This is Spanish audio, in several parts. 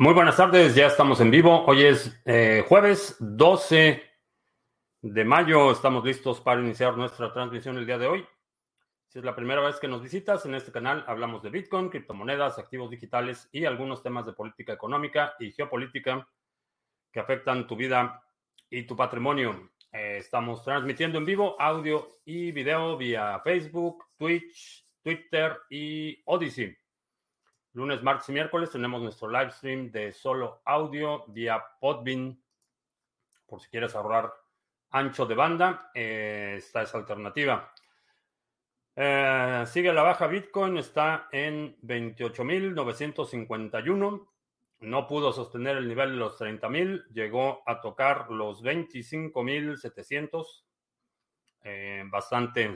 Muy buenas tardes, ya estamos en vivo. Hoy es eh, jueves 12 de mayo. Estamos listos para iniciar nuestra transmisión el día de hoy. Si es la primera vez que nos visitas, en este canal hablamos de Bitcoin, criptomonedas, activos digitales y algunos temas de política económica y geopolítica que afectan tu vida y tu patrimonio. Eh, estamos transmitiendo en vivo audio y video vía Facebook, Twitch, Twitter y Odyssey. Lunes, martes y miércoles tenemos nuestro live stream de solo audio vía Podbean. Por si quieres ahorrar ancho de banda, eh, está esa alternativa. Eh, sigue la baja Bitcoin, está en 28.951. No pudo sostener el nivel de los 30.000, llegó a tocar los 25.700. Eh, bastante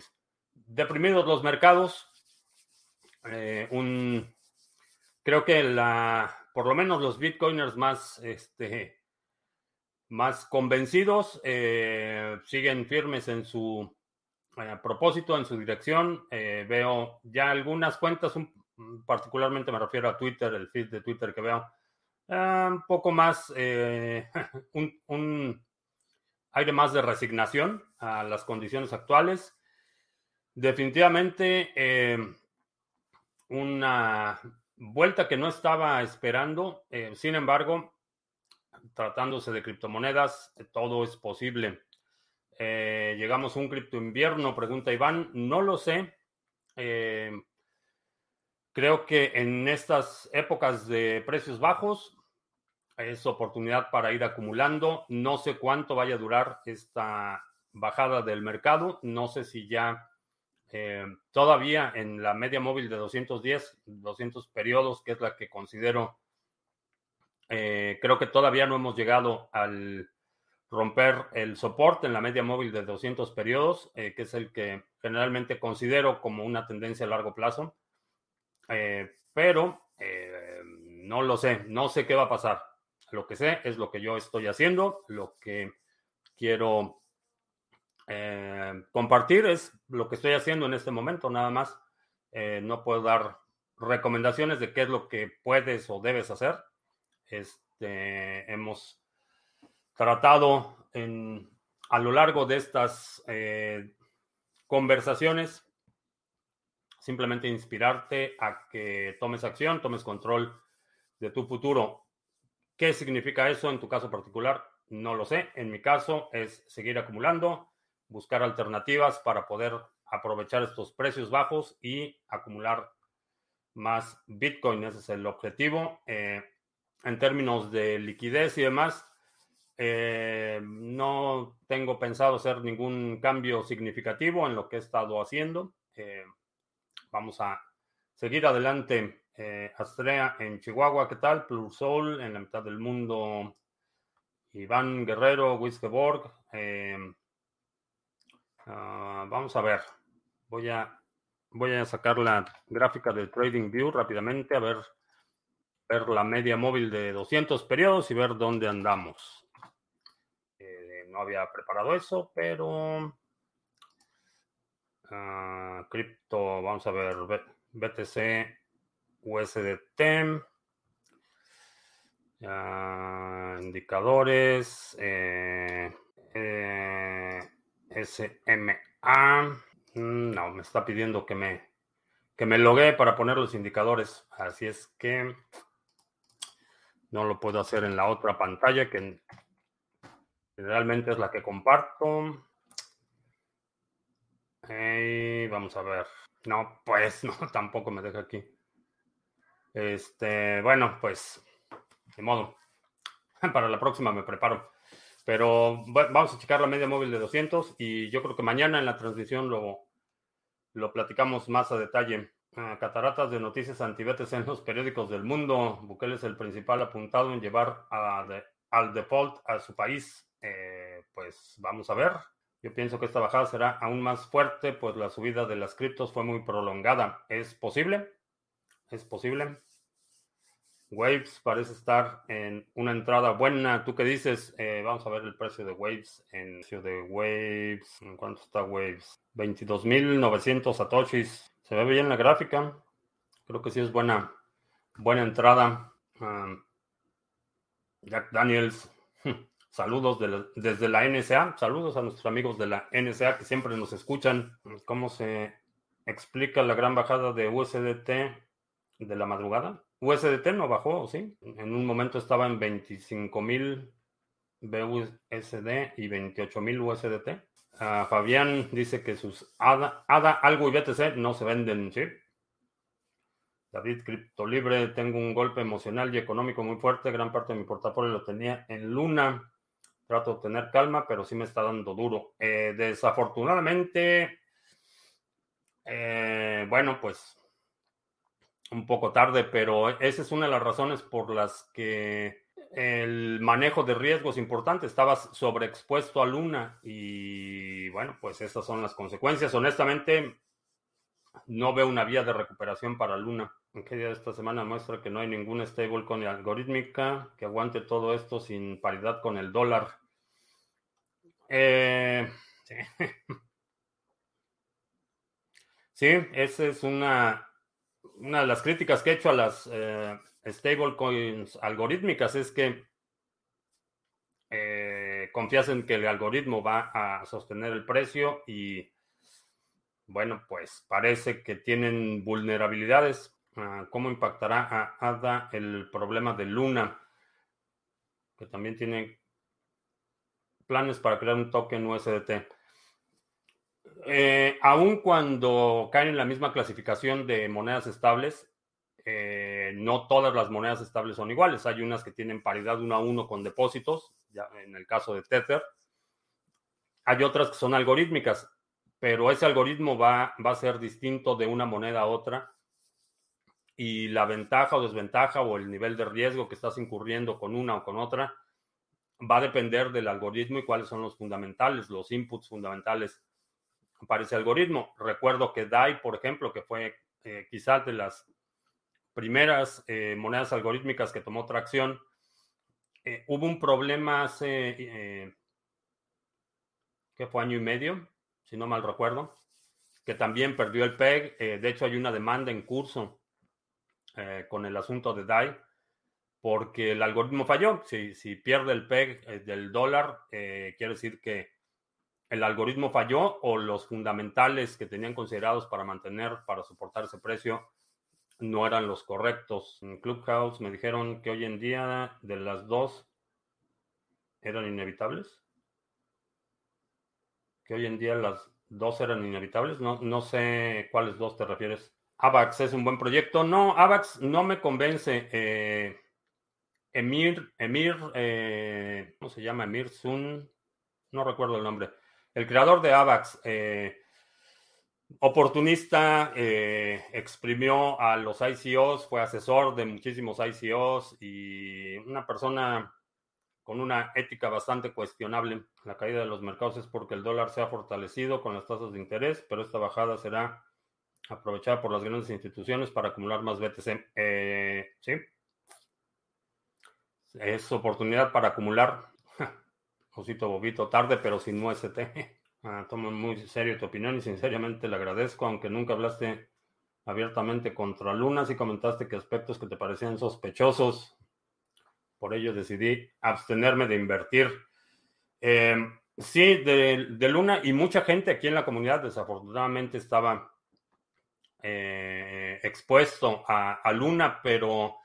deprimidos los mercados. un creo que la, por lo menos los bitcoiners más, este, más convencidos eh, siguen firmes en su eh, propósito, en su dirección. Eh, veo ya algunas cuentas, particularmente me refiero a Twitter, el feed de Twitter que veo, un poco más, un, un aire más de resignación a las condiciones actuales. Definitivamente una vuelta que no estaba esperando. Eh, sin embargo, tratándose de criptomonedas, eh, todo es posible. Eh, llegamos a un cripto invierno, pregunta Iván. No lo sé. creo que en estas épocas de precios bajos es oportunidad para ir acumulando. No sé cuánto vaya a durar esta bajada del mercado. No sé si ya eh, todavía en la media móvil de 210, 200 periodos, que es la que considero, eh, creo que todavía no hemos llegado al romper el soporte en la media móvil de 200 periodos, eh, que es el que generalmente considero como una tendencia a largo plazo. pero no lo sé, no sé qué va a pasar. Lo que sé es lo que yo estoy haciendo, lo que quiero eh, compartir es lo que estoy haciendo en este momento, nada más. Eh, no puedo dar recomendaciones de qué es lo que puedes o debes hacer. Este, hemos tratado a lo largo de estas eh, conversaciones simplemente inspirarte a que tomes acción, tomes control de tu futuro. ¿Qué significa eso en tu caso particular? No lo sé. En mi caso es seguir acumulando, buscar alternativas para poder aprovechar estos precios bajos y acumular más Bitcoin. Ese es el objetivo. Eh, en términos de liquidez y demás, eh, no tengo pensado hacer ningún cambio significativo en lo que he estado haciendo. Eh, vamos a seguir adelante. Astrea en Chihuahua, ¿qué tal? Plursol en la mitad del mundo. Iván Guerrero, Wiskeborg. Ah, vamos a ver. Voy a, voy a sacar la gráfica del Trading View rápidamente, a ver, ver la media móvil de 200 periodos y ver dónde andamos. Eh, no había preparado eso, pero... Uh, cripto, vamos a ver, BTC, USDT. indicadores. Eh, eh, SMA. Mm, no, me está pidiendo que me, que me para poner los indicadores. Así es que no lo puedo hacer en la otra pantalla que generalmente es la que comparto. vamos a ver. No, pues no, tampoco me deja aquí. Este, bueno, pues, de modo. Para la próxima me preparo. Pero vamos a checar la media móvil de 200 y yo creo que mañana en la transmisión lo, lo platicamos más a detalle. Ah, cataratas de noticias anti-BTC en los periódicos del mundo. Bukele es el principal apuntado en llevar al default a su país. Eh, pues vamos a ver. Yo pienso que esta bajada será aún más fuerte, pues la subida de las criptos fue muy prolongada. ¿Es posible? ¿Es posible? Waves parece estar en una entrada buena. ¿Tú qué dices? Eh, vamos a ver el precio de Waves. En precio de Waves. ¿En cuánto está Waves? 22.900 satoshis. Se ve bien la gráfica. Creo que sí es buena, buena entrada. Jack Daniels, saludos desde la NSA, saludos a nuestros amigos de la NSA que siempre nos escuchan. ¿Cómo se explica la gran bajada de USDT de la madrugada? USDT no bajó, ¿sí? En un momento estaba en 25.000 BUSD y 28.000 USDT. Fabián dice que sus ADA, ADA, algo y BTC no se venden, ¿sí? David, Criptolibre, tengo un golpe emocional y económico muy fuerte. Gran parte de mi portafolio lo tenía en Luna. Trato de tener calma, pero sí me está dando duro. Eh, desafortunadamente, eh, bueno, pues un poco tarde, pero esa es una de las razones por las que el manejo de riesgos importante. Estabas sobreexpuesto a Luna y bueno, pues esas son las consecuencias. Honestamente, no veo una vía de recuperación para Luna. ¿En qué día de esta semana muestra que no hay ninguna stablecoin algorítmica que aguante todo esto sin paridad con el dólar? Eh, sí, esa es una, una de las críticas que he hecho a las eh, stablecoins algorítmicas, es que eh, en que el algoritmo va a sostener el precio y bueno, pues parece que tienen vulnerabilidades. Ah, ¿Cómo impactará a ADA el problema de Luna? Que también tiene planes para crear un token USDT. Eh, aun cuando caen en la misma clasificación de monedas estables, eh, no todas las monedas estables son iguales. Hay unas que tienen paridad uno a uno con depósitos, ya en el caso de Tether. Hay otras que son algorítmicas pero ese algoritmo va, va a ser distinto de una moneda a otra y la ventaja o desventaja o el nivel de riesgo que estás incurriendo con una o con otra va a depender del algoritmo y cuáles son los fundamentales, los inputs fundamentales para ese algoritmo. Recuerdo que DAI, por ejemplo, que fue eh, quizás de las primeras eh, monedas algorítmicas que tomó tracción, eh, hubo un problema hace, ¿qué fue año y medio? si no mal recuerdo, que también perdió el PEG. De hecho, hay una demanda en curso con el asunto de DAI, porque el algoritmo falló. Si, si pierde el PEG del dólar, quiere decir que el algoritmo falló o los fundamentales que tenían considerados para mantener, para soportar ese precio, no eran los correctos. En Clubhouse me dijeron que hoy en día de las dos eran inevitables que hoy en día las dos eran inevitables. No, no sé cuáles dos te refieres. AVAX es un buen proyecto. No, AVAX no me convence. Eh, Emir, Emir, eh, ¿cómo se llama? Emir Sun, no recuerdo el nombre. El creador de AVAX, eh, oportunista, exprimió a los ICOs, fue asesor de muchísimos ICOs y una persona con una ética bastante cuestionable. La caída de los mercados es porque el dólar se ha fortalecido con las tasas de interés, pero esta bajada será aprovechada por las grandes instituciones para acumular más BTC. Eh, sí. Es oportunidad para acumular. Josito Bobito, tarde, pero sin UST. Ah, tomo muy serio tu opinión y sinceramente le agradezco, aunque nunca hablaste abiertamente contra Lunas y comentaste que aspectos que te parecían sospechosos por ello decidí abstenerme de invertir. Eh, sí, de, Luna y mucha gente aquí en la comunidad desafortunadamente estaba eh, expuesto a, Luna, pero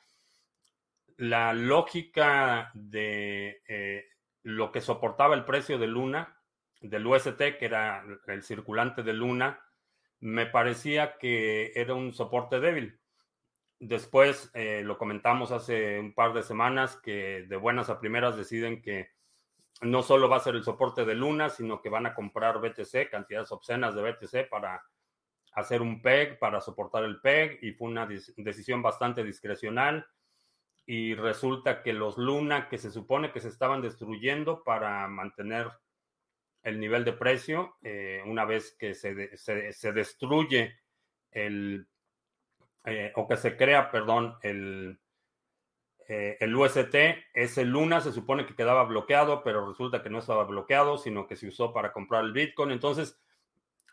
la lógica de eh, lo que soportaba el precio de Luna, del UST, que era el circulante de Luna, me parecía que era un soporte débil. Después eh, lo comentamos hace un par de semanas que de buenas a primeras deciden que no solo va a ser el soporte de Luna, sino que van a comprar BTC, cantidades obscenas de BTC para hacer un PEG, para soportar el PEG, y fue una decisión bastante discrecional. Y resulta que los Luna que se supone que se estaban destruyendo para mantener el nivel de precio, eh, una vez que se, se destruye el eh, o que se crea, perdón, el, eh, el UST, ese Luna se supone que quedaba bloqueado, pero resulta que no estaba bloqueado, sino que se usó para comprar el Bitcoin. Entonces,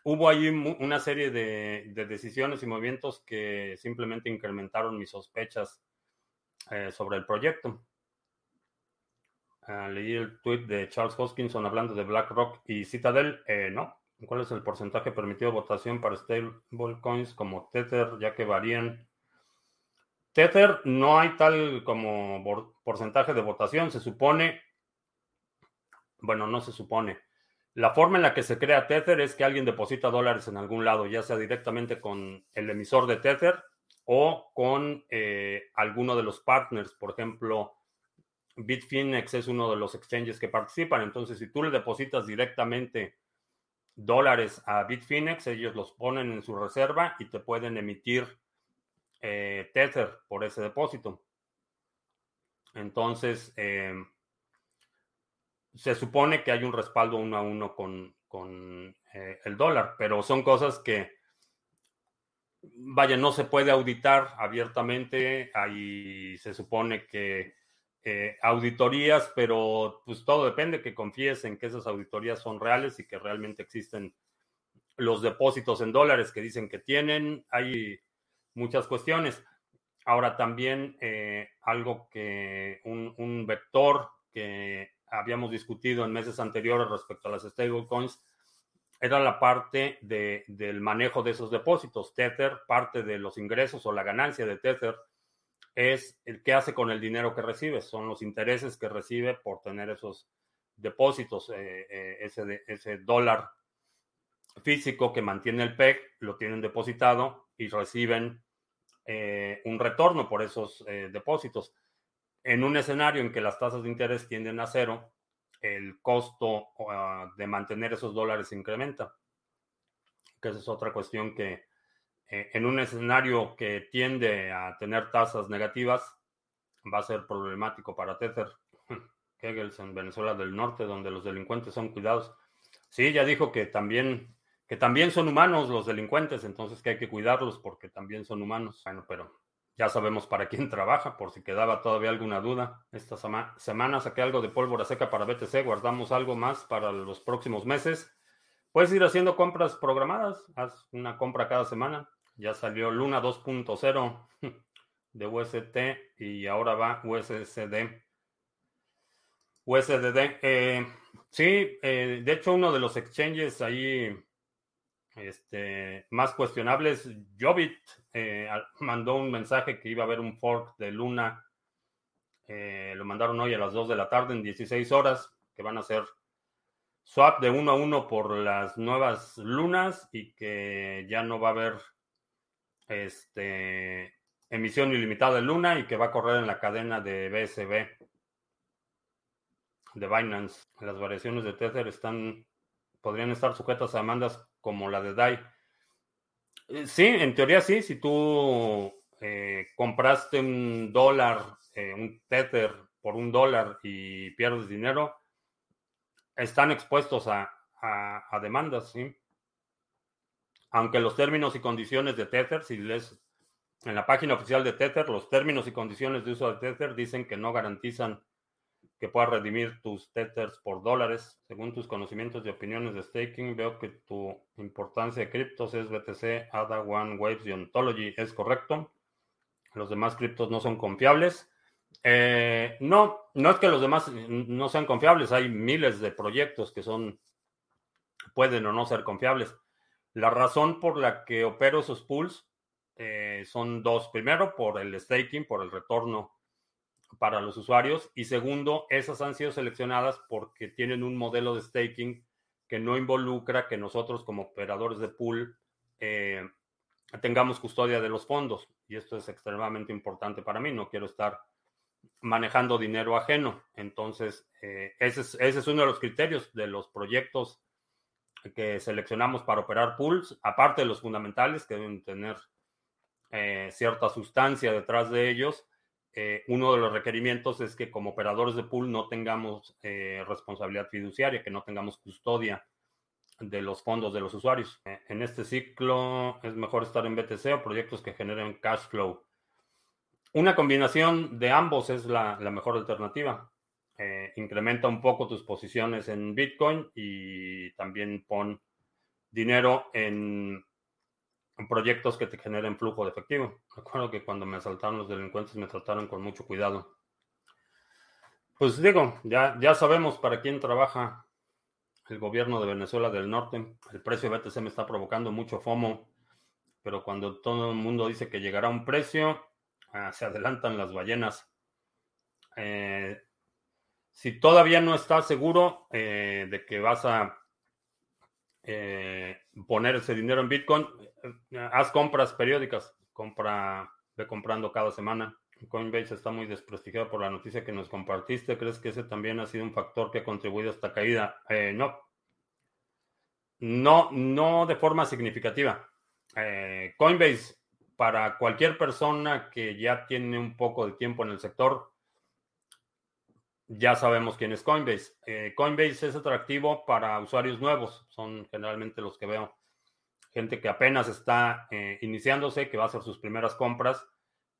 hubo ahí una serie de, decisiones y movimientos que simplemente incrementaron mis sospechas eh, sobre el proyecto. Ah, leí el tweet de Charles Hoskinson hablando de BlackRock y Citadel. Eh, no. ¿Cuál es el porcentaje permitido de votación para stablecoins como Tether, ya que varían? Tether no hay tal como porcentaje de votación. Se supone, bueno, no se supone. La forma en la que se crea Tether es que alguien deposita dólares en algún lado, ya sea directamente con el emisor de Tether o con eh, alguno de los partners. Por ejemplo, Bitfinex es uno de los exchanges que participan. Entonces, si tú le depositas directamente dólares a Bitfinex, ellos los ponen en su reserva y te pueden emitir eh, Tether por ese depósito. Entonces, eh, se supone que hay un respaldo uno a uno con, eh, el dólar, pero son cosas que, vaya, no se puede auditar abiertamente. Ahí se supone que eh, auditorías, pero pues todo depende que confíes en que esas auditorías son reales y que realmente existen los depósitos en dólares que dicen que tienen. Hay muchas cuestiones. Ahora también eh, algo que un vector que habíamos discutido en meses anteriores respecto a las stablecoins era la parte de, del manejo de esos depósitos. Tether, parte de los ingresos o la ganancia de Tether es el que hace con el dinero que recibe, son los intereses que recibe por tener esos depósitos, eh, eh, ese, ese dólar físico que mantiene el PEG, lo tienen depositado y reciben eh, un retorno por esos depósitos en un escenario en que las tasas de interés tienden a cero, el costo ah, de mantener esos dólares incrementa. Que esa es otra cuestión que eh, en un escenario que tiende a tener tasas negativas va a ser problemático para Tether. Kegels en Venezuela del Norte, donde los delincuentes son cuidados. Sí, ya dijo que también, que también son humanos los delincuentes, entonces que hay que cuidarlos porque también son humanos. Bueno, pero ya sabemos para quién trabaja, por si quedaba todavía alguna duda. Esta semana saqué algo de pólvora seca para BTC, guardamos algo más para los próximos meses. Puedes ir haciendo compras programadas, haz una compra cada semana. Ya salió Luna 2.0 de UST y ahora va USD. USDD. Eh, sí, eh, de hecho uno de los exchanges ahí este, más cuestionables, Jobit eh, mandó un mensaje que iba a haber un fork de Luna. Eh, lo mandaron hoy a las 2 de la tarde en 16 horas, que van a hacer swap de uno a uno por las nuevas lunas y que ya no va a haber este, emisión ilimitada de Luna y que va a correr en la cadena de BSB de Binance. Las variaciones de Tether están podrían estar sujetas a demandas como la de DAI. Eh, sí, en teoría sí, si tú eh, compraste un dólar, eh, un Tether por un dólar y pierdes dinero, están expuestos a, a, demandas, sí. Aunque los términos y condiciones de Tether, si lees en la página oficial de Tether, los términos y condiciones de uso de Tether dicen que no garantizan que puedas redimir tus tethers por dólares. Según tus conocimientos y opiniones de staking, veo que tu importancia de criptos es BTC, ADA, One, Waves y Ontology. ¿Es correcto? Los demás criptos no son confiables. Eh, no, no es que los demás no sean confiables. Hay miles de proyectos que son, pueden o no ser confiables. La razón por la que opero esos pools eh, son dos. Primero, por el staking, por el retorno para los usuarios. Y segundo, esas han sido seleccionadas porque tienen un modelo de staking que no involucra que nosotros como operadores de pool eh, tengamos custodia de los fondos. Y esto es extremadamente importante para mí. No quiero estar manejando dinero ajeno. Entonces, eh, ese, es, ese, es, uno de los criterios de los proyectos que seleccionamos para operar pools, aparte de los fundamentales que deben tener eh, cierta sustancia detrás de ellos eh, uno de los requerimientos es que como operadores de pool no tengamos eh, responsabilidad fiduciaria, que no tengamos custodia de los fondos de los usuarios. Eh, en este ciclo es mejor estar en BTC o proyectos que generen cash flow. Una combinación de ambos es la, la mejor alternativa. incrementa un poco tus posiciones en Bitcoin y también pon dinero en proyectos que te generen flujo de efectivo. Recuerdo que cuando me asaltaron los delincuentes me trataron con mucho cuidado. Pues digo, ya, ya sabemos para quién trabaja el gobierno de Venezuela del Norte. El precio de BTC me está provocando mucho FOMO, pero cuando todo el mundo dice que llegará un precio, ah, se adelantan las ballenas. Eh, si todavía no estás seguro eh, de que vas a eh, poner ese dinero en Bitcoin, haz compras periódicas, compra, ve comprando cada semana. Coinbase está muy desprestigiado por la noticia que nos compartiste. ¿Crees que ese también ha sido un factor que ha contribuido a esta caída? Eh, no. No, no de forma significativa. Eh, Coinbase, para cualquier persona que ya tiene un poco de tiempo en el sector, ya sabemos quién es Coinbase. Eh, Coinbase es atractivo para usuarios nuevos. Son generalmente los que veo. Gente que apenas está iniciándose, que va a hacer sus primeras compras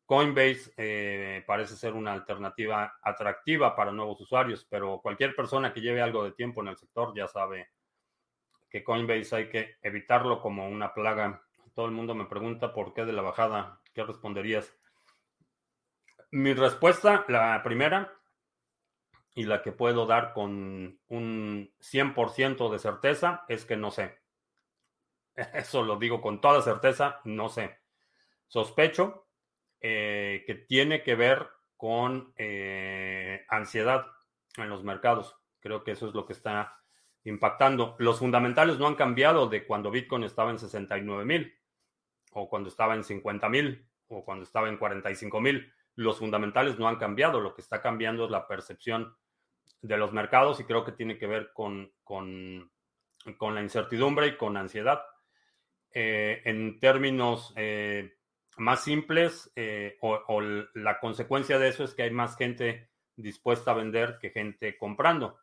Coinbase eh, parece ser una alternativa atractiva para nuevos usuarios, pero cualquier persona que lleve algo de tiempo en el sector ya sabe que Coinbase hay que evitarlo como una plaga. Todo el mundo me pregunta por qué de la bajada. ¿Qué responderías? Mi respuesta, la primera, y la que puedo dar con un 100% de certeza, es que no sé. Eso lo digo con toda certeza, no sé. Sospecho eh, que tiene que ver con eh, ansiedad en los mercados. Creo que eso es lo que está impactando. Los fundamentales no han cambiado de cuando Bitcoin estaba en 69 mil, o cuando estaba en 50 mil, o cuando estaba en 45 mil. Los fundamentales no han cambiado. Lo que está cambiando es la percepción de los mercados y creo que tiene que ver con, con, con la incertidumbre y con ansiedad. Eh, en términos más simples eh, o, la consecuencia de eso es que hay más gente dispuesta a vender que gente comprando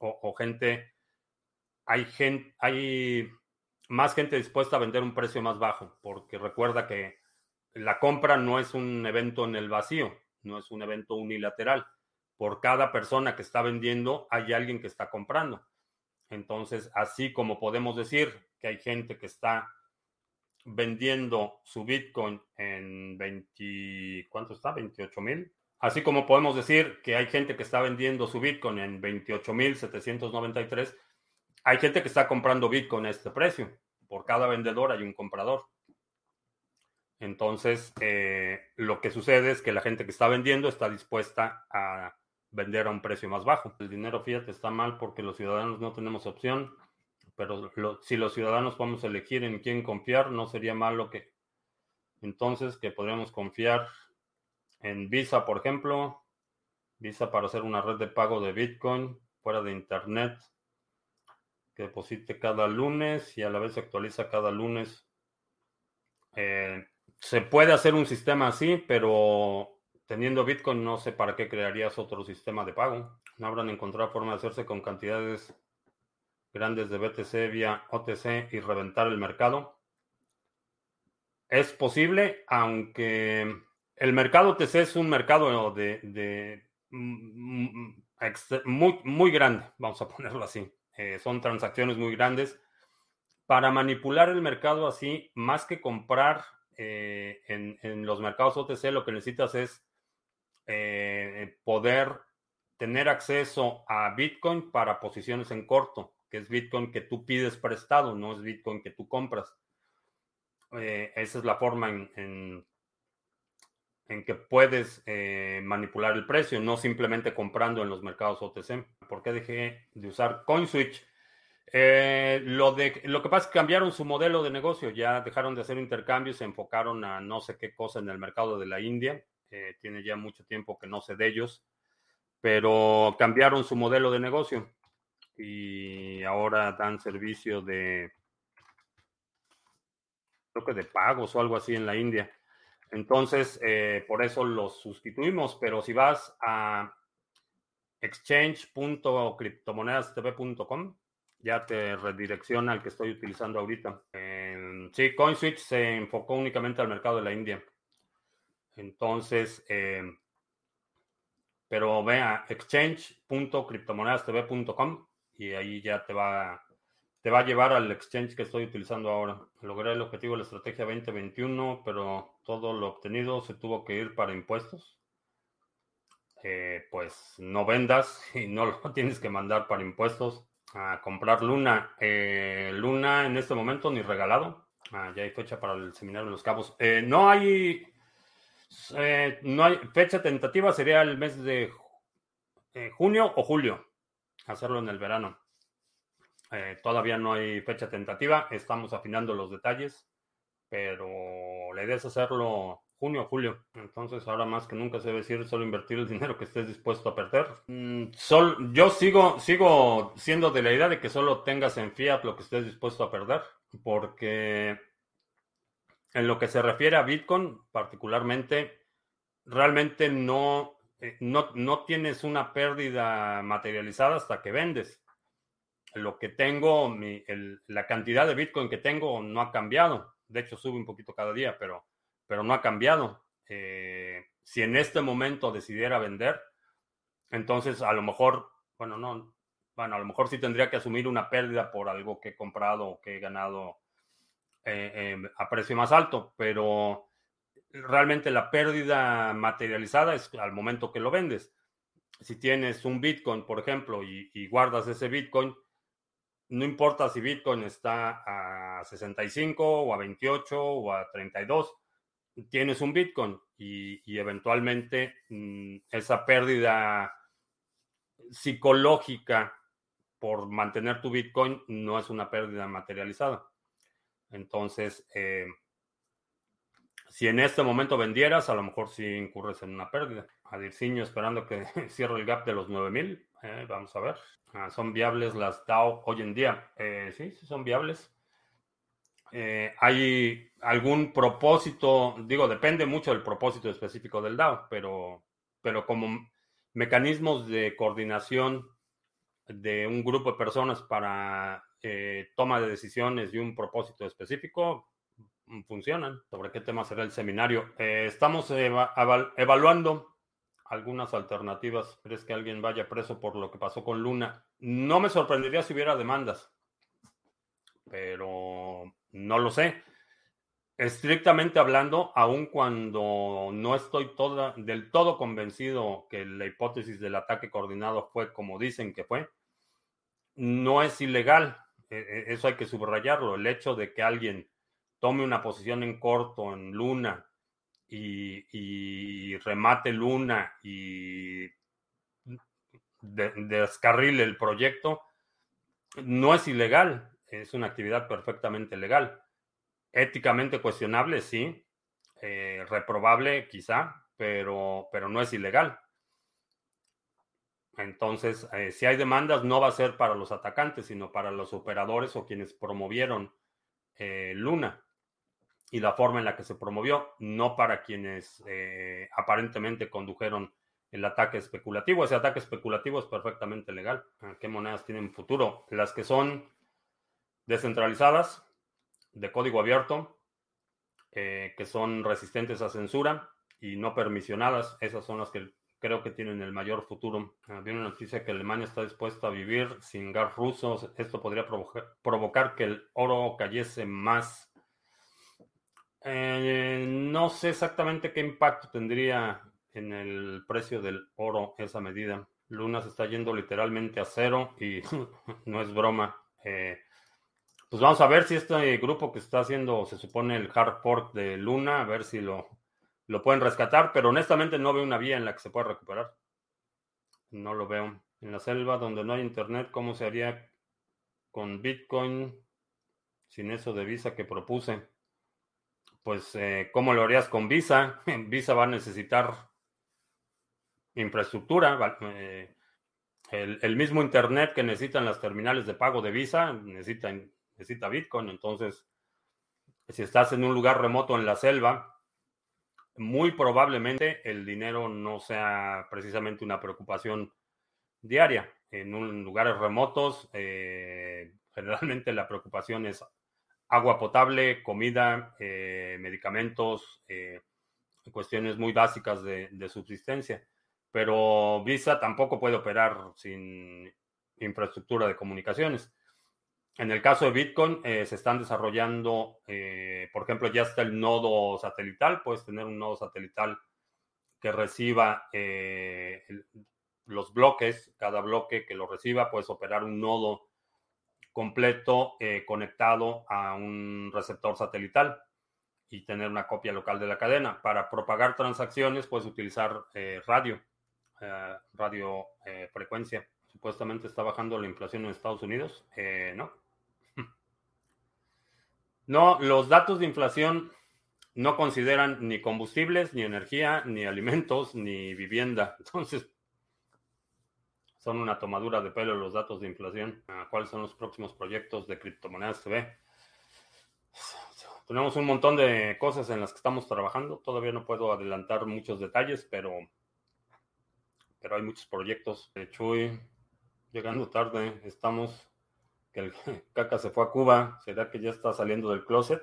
o, gente hay gente hay más gente dispuesta a vender un precio más bajo porque recuerda que la compra no es un evento en el vacío no es un evento unilateral. Por cada persona que está vendiendo hay alguien que está comprando. Entonces así como podemos decir que hay gente que está vendiendo su Bitcoin en 20, ¿cuánto está? 28 mil. Así como podemos decir que hay gente que está vendiendo su Bitcoin en 28.793, hay gente que está comprando Bitcoin a este precio. Por cada vendedor hay un comprador. Entonces, eh, lo que sucede es que la gente que está vendiendo está dispuesta a vender a un precio más bajo. El dinero fiat está mal porque los ciudadanos no tenemos opción pero si los ciudadanos podemos elegir en quién confiar, no sería malo que entonces que podríamos confiar en Visa, por ejemplo, Visa para hacer una red de pago de Bitcoin fuera de Internet, que deposite cada lunes y a la vez se actualiza cada lunes. Eh, se puede hacer un sistema así, pero teniendo Bitcoin no sé para qué crearías otro sistema de pago. No habrán encontrado forma de hacerse con cantidades grandes de BTC vía OTC y reventar el mercado. Es posible, aunque el mercado OTC es un mercado de, mm, muy, muy grande, vamos a ponerlo así. Eh, son transacciones muy grandes. Para manipular el mercado así, más que comprar eh, en, los mercados OTC, lo que necesitas es eh, poder tener acceso a Bitcoin para posiciones en corto es Bitcoin que tú pides prestado, no es Bitcoin que tú compras. Eh, esa es la forma en, en, que puedes eh, manipular el precio, no simplemente comprando en los mercados OTC. ¿Por qué dejé de usar CoinSwitch? Eh, lo, de, lo que pasa es que cambiaron su modelo de negocio, ya dejaron de hacer intercambios, se enfocaron a no sé qué cosa en el mercado de la India. tiene ya mucho tiempo que no sé de ellos, pero cambiaron su modelo de negocio y ahora dan servicio de, creo que de pagos o algo así en la India. Entonces, eh, por eso los sustituimos, pero si vas a exchange.cryptomonedastv.com, ya te redirecciona al que estoy utilizando ahorita. sí, CoinSwitch se enfocó únicamente al mercado de la India. Entonces, eh, pero ve a exchange.cryptomonedastv.com y ahí ya te va, te va a llevar al exchange que estoy utilizando ahora. Logré el objetivo de la estrategia 2021, pero todo lo obtenido se tuvo que ir para impuestos. pues no vendas y no lo tienes que mandar para impuestos a comprar Luna. Luna en este momento ni regalado. Ah, ya hay fecha para el seminario de los cabos. no hay no hay fecha tentativa, sería el mes de junio o julio. Hacerlo en el verano. Eh, todavía no hay fecha tentativa, estamos afinando los detalles, pero la idea es hacerlo junio o julio. Entonces, ahora más que nunca se debe decir solo invertir el dinero que estés dispuesto a perder. Mm, yo sigo, sigo siendo de la idea de que solo tengas en fiat lo que estés dispuesto a perder, porque en lo que se refiere a Bitcoin, particularmente, realmente no, no, no tienes una pérdida materializada hasta que vendes lo que tengo, la cantidad de Bitcoin que tengo no ha cambiado. De hecho, sube un poquito cada día, pero, pero no ha cambiado. Eh, si en este momento decidiera vender, entonces a lo mejor, bueno, no, bueno, a lo mejor sí tendría que asumir una pérdida por algo que he comprado o que he ganado eh, a precio más alto, pero realmente la pérdida materializada es al momento que lo vendes. Si tienes un Bitcoin, por ejemplo, y guardas ese Bitcoin, no importa si Bitcoin está a 65 o a 28 o a 32, tienes un Bitcoin y, eventualmente mm, esa pérdida psicológica por mantener tu Bitcoin no es una pérdida materializada. Entonces, eh, si en este momento vendieras, a lo mejor sí incurres en una pérdida. Adirciño esperando que cierre el gap de los 9000. Eh, vamos a ver. Ah, ¿Son viables las DAO hoy en día? Eh, sí, sí son viables. Eh, ¿Hay algún propósito? Digo, depende mucho del propósito específico del DAO, pero, pero como mecanismos de coordinación de un grupo de personas para eh, toma de decisiones y un propósito específico, funcionan. ¿Sobre qué tema será el seminario? estamos evaluando algunas alternativas. ¿Crees que alguien vaya preso por lo que pasó con Luna? No me sorprendería si hubiera demandas, pero no lo sé. Estrictamente hablando, aun cuando no estoy del todo convencido que la hipótesis del ataque coordinado fue como dicen que fue, no es ilegal. E, e, eso hay que subrayarlo. El hecho de que alguien tome una posición en corto en Luna y, remate Luna y descarrile el proyecto, no es ilegal, es una actividad perfectamente legal. Éticamente cuestionable, sí, eh, reprobable quizá, pero, pero no es ilegal. Entonces, eh, si hay demandas, no va a ser para los atacantes, sino para los operadores o quienes promovieron eh, Luna y la forma en la que se promovió, no para quienes eh, aparentemente condujeron el ataque especulativo. Ese ataque especulativo es perfectamente legal. Ah, ¿Qué monedas tienen futuro? Las que son descentralizadas, de código abierto, eh, que son resistentes a censura y no permisionadas, esas son las que creo que tienen el mayor futuro. Había una noticia que Alemania está dispuesta a vivir sin gas rusos. Esto podría provocar que el oro cayese más eh, no sé exactamente qué impacto tendría en el precio del oro esa medida. Luna se está yendo literalmente a cero y no es broma. Eh, pues vamos a ver si este grupo que está haciendo, se supone, el hard fork de Luna, a ver si lo, lo pueden rescatar, pero honestamente no veo una vía en la que se pueda recuperar. No lo veo. En la selva donde no hay internet, ¿cómo se haría con Bitcoin sin eso de visa que propuse? Pues, eh, ¿cómo lo harías con Visa? Visa va a necesitar infraestructura. Eh, el, mismo Internet que necesitan las terminales de pago de Visa necesita, necesita Bitcoin. Entonces, si estás en un lugar remoto en la selva, muy probablemente el dinero no sea precisamente una preocupación diaria. En lugares remotos, eh, generalmente la preocupación es agua potable, comida, eh, medicamentos, eh, cuestiones muy básicas de, subsistencia. Pero Visa tampoco puede operar sin infraestructura de comunicaciones. En el caso de Bitcoin, eh, se están desarrollando, por ejemplo, ya está el nodo satelital, puedes tener un nodo satelital que reciba los bloques, cada bloque que lo reciba, puedes operar un nodo completo conectado a un receptor satelital y tener una copia local de la cadena. Para propagar transacciones puedes utilizar radio, radio frecuencia. Supuestamente está bajando la inflación en Estados Unidos. no. No, los datos de inflación no consideran ni combustibles, ni energía, ni alimentos, ni vivienda. Entonces, son una tomadura de pelo los datos de inflación. Ah, ¿Cuáles son los próximos proyectos de criptomonedas TV? Tenemos un montón de cosas en las que estamos trabajando. Todavía no puedo adelantar muchos detalles, pero, pero hay muchos proyectos. Chuy, llegando tarde, estamos que el caca se fue a Cuba. ¿Será que ya está saliendo del closet?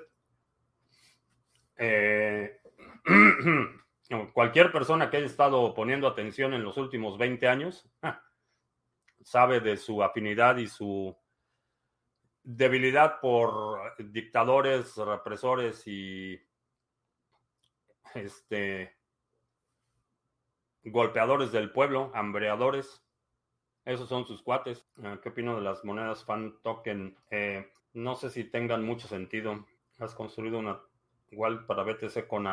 Eh, cualquier persona que haya estado poniendo atención en los últimos 20 años sabe de su afinidad y su debilidad por dictadores, represores y este golpeadores del pueblo, hambreadores. Esos son sus cuates. Ah, ¿Qué opino de las monedas fan token? Eh, no sé si tengan mucho sentido. Has construido una igual para BTC con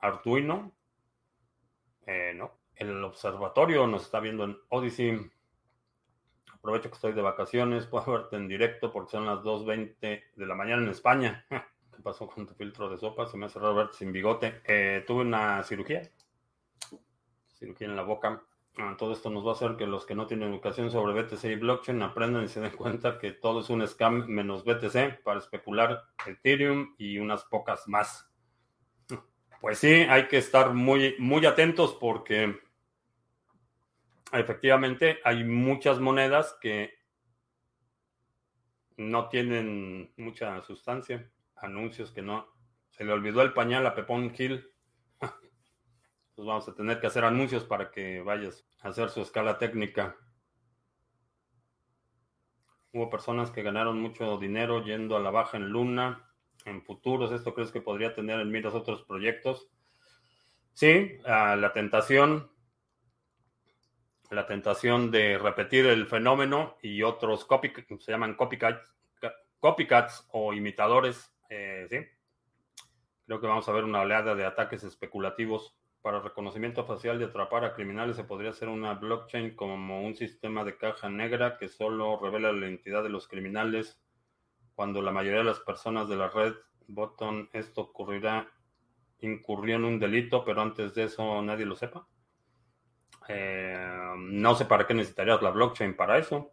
Arduino. Eh, no. El observatorio nos está viendo en Odyssey. Aprovecho que estoy de vacaciones. Puedo verte en directo porque son las 2.20 de la mañana en España. ¿Qué pasó con tu filtro de sopa? Se me hace raro verte sin bigote. Eh, tuve una cirugía. Cirugía en la boca. Ah, todo esto nos va a hacer que los que no tienen educación sobre BTC y blockchain aprendan y se den cuenta que todo es un scam menos BTC para especular Ethereum y unas pocas más. Pues sí, hay que estar muy, muy atentos porque efectivamente hay muchas monedas que no tienen mucha sustancia. Anuncios que no. Se le olvidó el pañal a Pepón Hill pues vamos a tener que hacer anuncios para que vayas a hacer su escala técnica. Hubo personas que ganaron mucho dinero yendo a la baja en Luna, en futuros. ¿Esto crees que podría tener en miras otros proyectos? Sí, la tentación, la tentación de repetir el fenómeno y otros se llaman copycats, copycats o imitadores, eh, sí. Creo que vamos a ver una oleada de ataques especulativos para reconocimiento facial de atrapar a criminales. Se podría hacer una blockchain como un sistema de caja negra que solo revela la identidad de los criminales. Cuando la mayoría de las personas de la red votan esto ocurrirá incurrió en un delito pero antes de eso nadie lo sepa eh, no sé para qué necesitarías la blockchain para eso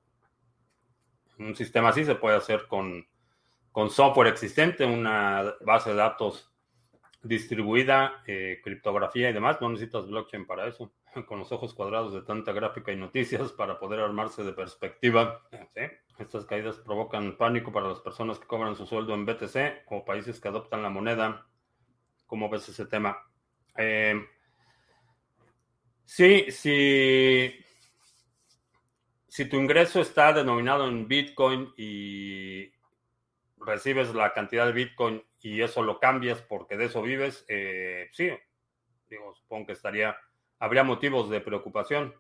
un sistema así se puede hacer con, con software existente una base de datos distribuida, eh, criptografía y demás, no necesitas blockchain para eso. Con los ojos cuadrados de tanta gráfica y noticias para poder armarse de perspectiva. Estas caídas provocan pánico para las personas que cobran su sueldo en BTC o países que adoptan la moneda. ¿Cómo ves ese tema? Eh, sí, sí. Si tu ingreso está denominado en Bitcoin y recibes la cantidad de Bitcoin y eso lo cambias porque de eso vives, eh, sí, digo, supongo que estaría, habría motivos de preocupación.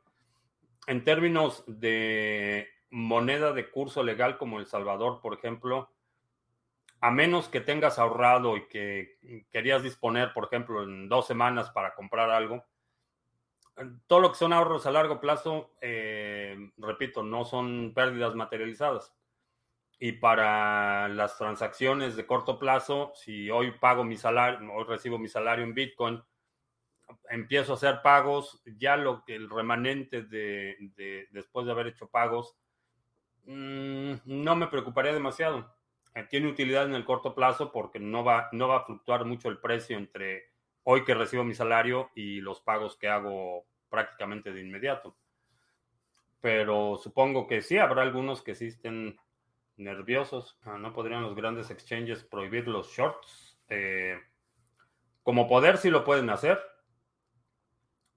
En términos de moneda de curso legal como El Salvador, por ejemplo, a menos que tengas ahorrado y que querías disponer, por ejemplo, en dos semanas para comprar algo, todo lo que son ahorros a largo plazo, eh, repito, no son pérdidas materializadas. Y para las transacciones de corto plazo, si hoy pago mi salario, hoy recibo mi salario en Bitcoin, empiezo a hacer pagos, ya lo que el remanente de, después de haber hecho pagos, mm, no me preocuparía demasiado. Eh, tiene utilidad en el corto plazo porque no va, no va a fluctuar mucho el precio entre hoy que recibo mi salario y los pagos que hago prácticamente de inmediato. Pero supongo que sí, habrá algunos que existen nerviosos. Ah, ¿No podrían los grandes exchanges prohibir los shorts? Eh, como poder sí lo pueden hacer,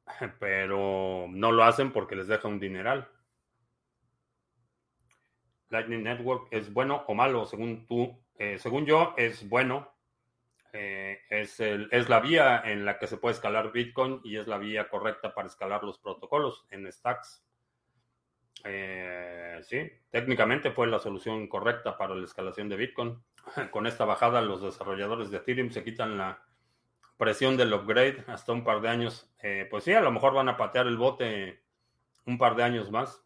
pero no lo hacen porque les deja un dineral. Lightning Network es bueno o malo, según tú. Eh, según yo, es bueno. Eh, es, el, es la vía en la que se puede escalar Bitcoin y es la vía correcta para escalar los protocolos en stacks. Eh, sí, técnicamente fue la solución correcta para la escalación de Bitcoin. Con esta bajada, los desarrolladores de Ethereum se quitan la presión del upgrade hasta un par de años. Eh, pues sí, a lo mejor van a patear el bote un par de años más.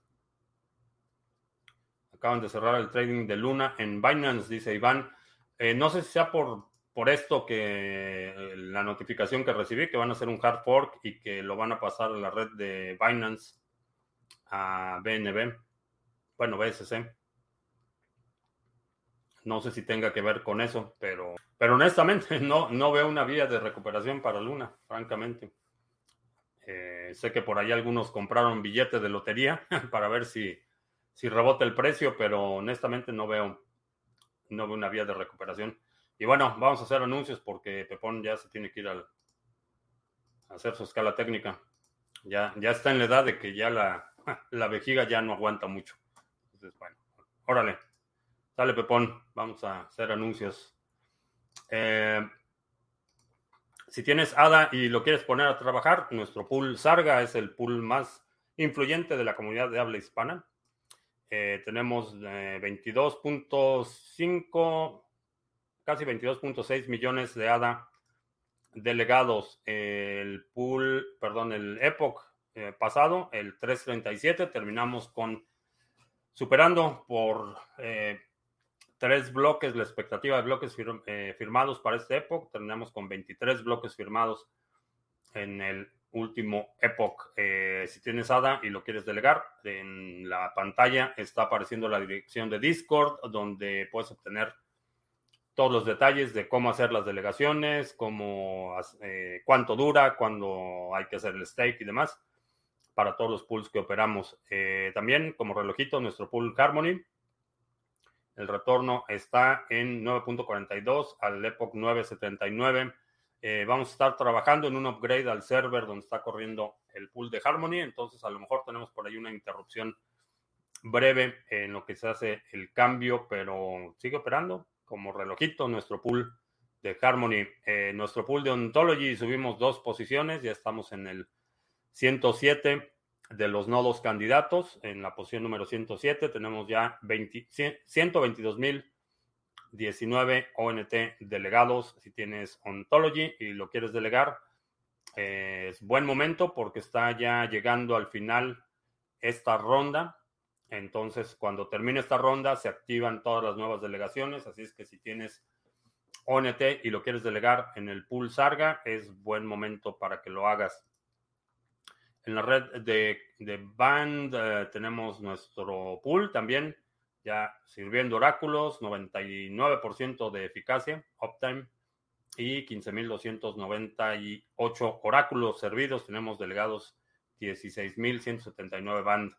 Acaban de cerrar el trading de Luna en Binance, dice Iván. No sé si sea por, por esto que la notificación que recibí, que van a hacer un hard fork y que lo van a pasar a la red de Binance a BNB, bueno, BSC. No sé si tenga que ver con eso, pero, pero honestamente no, no veo una vía de recuperación para Luna, francamente. Eh, sé que por ahí algunos compraron billetes de lotería para ver si, si rebota el precio, pero honestamente no veo, no veo una vía de recuperación. Y bueno, vamos a hacer anuncios porque Pepón ya se tiene que ir a hacer su escala técnica. Ya, ya está en la edad de que ya la, la vejiga ya no aguanta mucho. Entonces, bueno, órale. Dale, Pepón, vamos a hacer anuncios. Eh, si tienes ADA y lo quieres poner a trabajar, nuestro pool Sarga es el pool más influyente de la comunidad de habla hispana. Eh, tenemos 22.5, eh, casi 22.6 millones de ADA delegados. el pool, perdón, el Epoch eh, pasado, el 337, terminamos con superando por eh, tres bloques la expectativa de bloques eh, firmados para este Epoch. Terminamos con 23 bloques firmados en el último Epoch. si tienes ADA y lo quieres delegar, en la pantalla está apareciendo la dirección de Discord, donde puedes obtener todos los detalles de cómo hacer las delegaciones, cómo, cuánto dura, cuándo hay que hacer el stake y demás para todos los pools que operamos. Eh, también como relojito, nuestro pool Harmony. El retorno está en 9.42 al Epoch 9.79. Eh, vamos a estar trabajando en un upgrade al server donde está corriendo el pool de Harmony. Entonces, a lo mejor tenemos por ahí una interrupción breve en lo que se hace el cambio, pero sigue operando como relojito nuestro pool de Harmony. Eh, nuestro pool de Ontology subimos dos posiciones, ya estamos en el 107 de los nodos candidatos. En la posición número 107 tenemos ya 122.019 ONT delegados. Si tienes Ontology y lo quieres delegar, eh, es buen momento porque está ya llegando al final esta ronda. Entonces, cuando termine esta ronda, se activan todas las nuevas delegaciones. Así es que si tienes ONT y lo quieres delegar en el pool Sarga, es buen momento para que lo hagas. En la red de, Band eh, tenemos nuestro pool también, ya sirviendo oráculos, 99% de eficacia, uptime, y 15.298 oráculos servidos. Tenemos delegados 16.179 Band.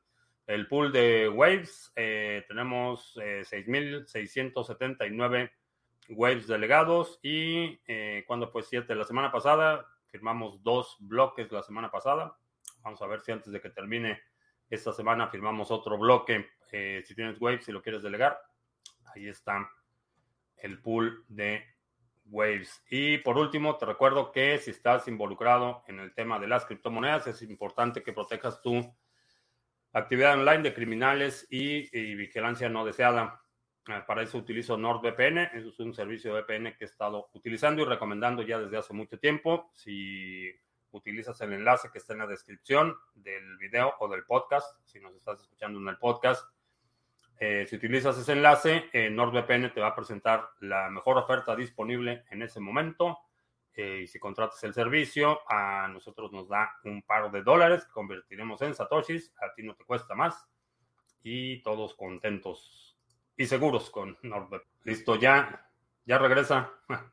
El pool de Waves, eh, tenemos 6.679 eh, Waves delegados y cuando pues siete la semana pasada, firmamos dos bloques la semana pasada. Vamos a ver si antes de que termine esta semana firmamos otro bloque. Eh, si tienes Waves, si lo quieres delegar, ahí está el pool de Waves. Y por último, te recuerdo que si estás involucrado en el tema de las criptomonedas, es importante que protejas tu actividad online de criminales y, vigilancia no deseada. Eh, para eso utilizo NordVPN. Eso es un servicio de VPN que he estado utilizando y recomendando ya desde hace mucho tiempo. Si utilizas el enlace que está en la descripción del video o del podcast, si nos estás escuchando en el podcast. Eh, si utilizas ese enlace, eh, NordVPN te va a presentar la mejor oferta disponible en ese momento. Eh, y si contratas el servicio, a nosotros nos da un par de dólares que convertiremos en satoshis. A ti no te cuesta más. Y todos contentos y seguros con NordVPN. Listo, ya, ya regresa.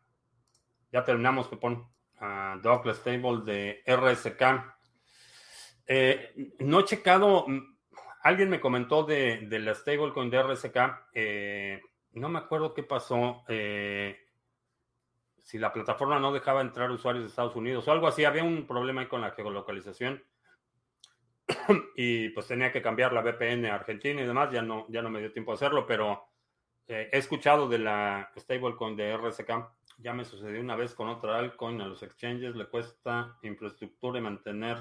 Ya terminamos, Pepón uh, Douglas Stable de RSK. Eh, no he checado, mm, alguien me comentó de, de la stablecoin de RSK, eh, no me acuerdo qué pasó, si la plataforma no dejaba entrar usuarios de Estados Unidos o algo así, había un problema ahí con la geolocalización y pues tenía que cambiar la VPN a Argentina y demás, ya no, ya no me dio tiempo de hacerlo, pero he escuchado de la stablecoin de RSK Ya me sucedió una vez con otra altcoin a los exchanges, le cuesta infraestructura y mantener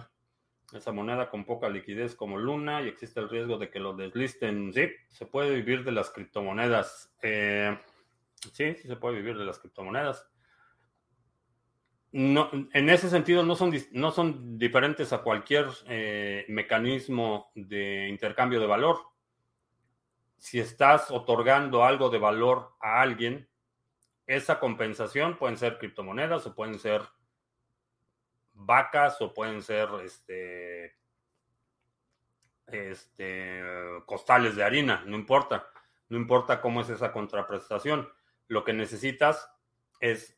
esa moneda con poca liquidez como Luna y existe el riesgo de que lo deslisten. Sí, se puede vivir de las criptomonedas. Eh, sí, sí se puede vivir de las criptomonedas. No, en ese sentido no son, no son diferentes a cualquier eh, mecanismo de intercambio de valor. Si estás otorgando algo de valor a alguien, esa compensación pueden ser criptomonedas o pueden ser vacas o pueden ser este, este, costales de harina, no importa. No importa cómo es esa contraprestación. Lo que necesitas es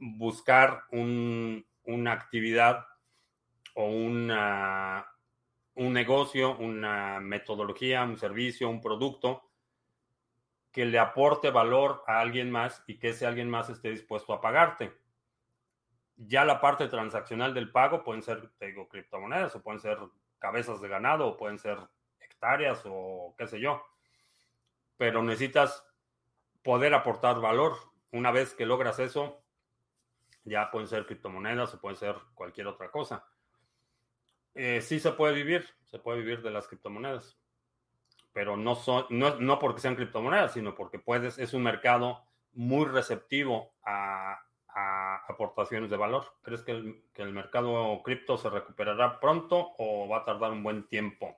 buscar una actividad o una, un negocio, una metodología, un servicio, un producto que le aporte valor a alguien más y que ese alguien más esté dispuesto a pagarte. Ya la parte transaccional del pago pueden ser, te digo, criptomonedas o pueden ser cabezas de ganado o pueden ser hectáreas o qué sé yo. Pero necesitas poder aportar valor. Una vez que logras eso, ya pueden ser criptomonedas o pueden ser cualquier otra cosa. Eh, sí se puede vivir, se puede vivir de las criptomonedas pero no, son, no, porque sean criptomonedas, sino porque puedes, es un mercado muy receptivo a, aportaciones de valor. ¿Crees que el, mercado cripto se recuperará pronto o va a tardar un buen tiempo?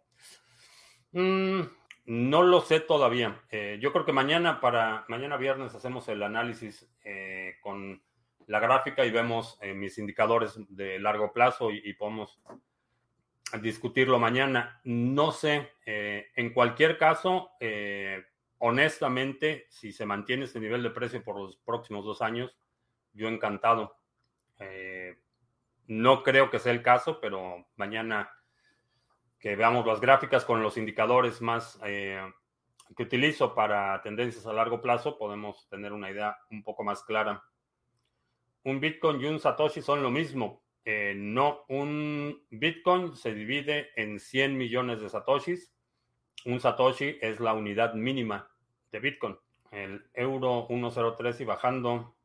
Mm, no lo sé todavía. Eh, yo creo que mañana, para mañana viernes, hacemos el análisis eh, con la gráfica y vemos eh, mis indicadores de largo plazo y podemos discutirlo mañana. No sé, eh, en cualquier caso, eh, honestamente, si se mantiene este nivel de precio por los próximos dos años, yo encantado. No creo que sea el caso, pero mañana que veamos las gráficas con los indicadores más que utilizo para tendencias a largo plazo, podemos tener una idea un poco más clara. Un Bitcoin y un Satoshi son lo mismo. No, un Bitcoin se divide en 100 millones de satoshis. Un satoshi es la unidad mínima de Bitcoin. El euro 103 y bajando.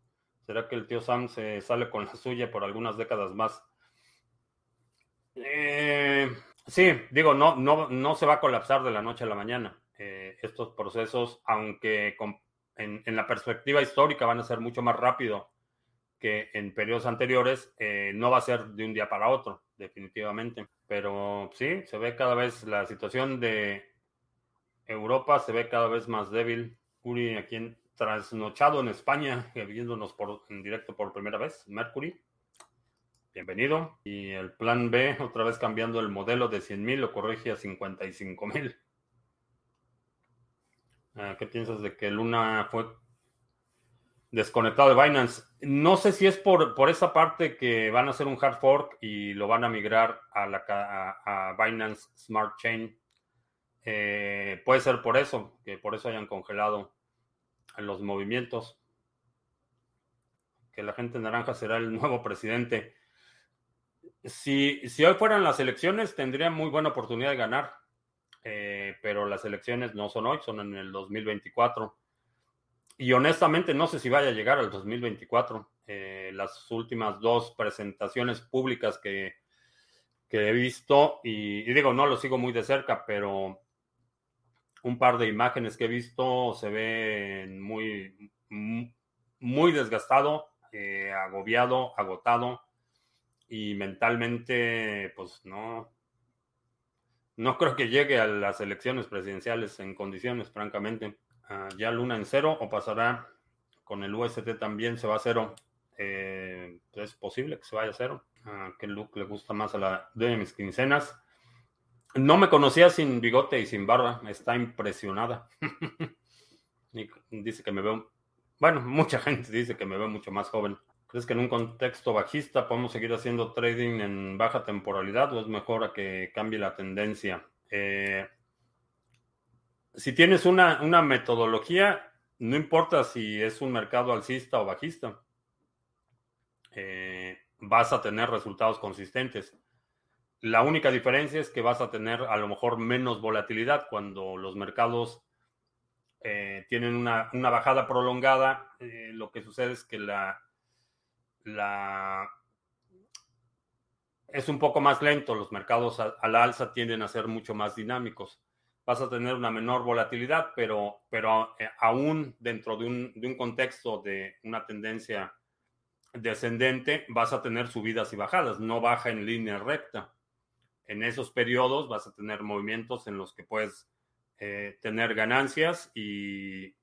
¿Será que el tío Sam se sale con la suya por algunas décadas más? Eh, sí, digo, no, no, no se va a colapsar de la noche a la mañana. Eh, estos procesos, aunque en, en, la perspectiva histórica van a ser mucho más rápido que en periodos anteriores eh, no va a ser de un día para otro, definitivamente. Pero sí, se ve cada vez la situación de Europa se ve cada vez más débil. Uri, aquí en, trasnochado en España, viéndonos por, en directo por primera vez. Mercury, bienvenido. Y el plan B, otra vez cambiando el modelo de 100.000, lo corrige a 55.000. Ah, ¿Qué piensas de que Luna fue desconectado de Binance. No sé si es por, por esa parte que van a hacer un hard fork y lo van a migrar a, la, Binance Smart Chain. Eh, puede ser por eso, que por eso hayan congelado los movimientos. Que la gente naranja será el nuevo presidente. Si, si hoy fueran las elecciones, tendría muy buena oportunidad de ganar. Eh, pero las elecciones no son hoy, son en el 2024. Y honestamente no sé si vaya a llegar al 2024. Eh, las últimas dos presentaciones públicas que, he visto, y, digo, no lo sigo muy de cerca, pero un par de imágenes que he visto se ve muy, muy desgastado, eh, agobiado, agotado, y mentalmente, pues no, no creo que llegue a las elecciones presidenciales en condiciones, francamente. Ah, ya Luna en cero o pasará con el UST también se va a cero. Eh, es posible que se vaya a cero. Uh, ¿Qué look le gusta más a la de mis quincenas? No me conocía sin bigote y sin barba. Está impresionada. dice que me veo. Bueno, mucha gente dice que me veo mucho más joven. ¿Crees que en un contexto bajista podemos seguir haciendo trading en baja temporalidad o es mejor a que cambie la tendencia? Eh, si tienes una, metodología, no importa si es un mercado alcista o bajista, eh, vas a tener resultados consistentes. La única diferencia es que vas a tener a lo mejor menos volatilidad cuando los mercados eh, tienen una, bajada prolongada, eh, lo que sucede es que la, la es un poco más lento, los mercados a, la alza tienden a ser mucho más dinámicos. Vas a tener una menor volatilidad, pero, pero eh, aún dentro de un, de un contexto de una tendencia descendente, vas a tener subidas y bajadas, no baja en línea recta. En esos periodos vas a tener movimientos en los que puedes eh, tener ganancias y,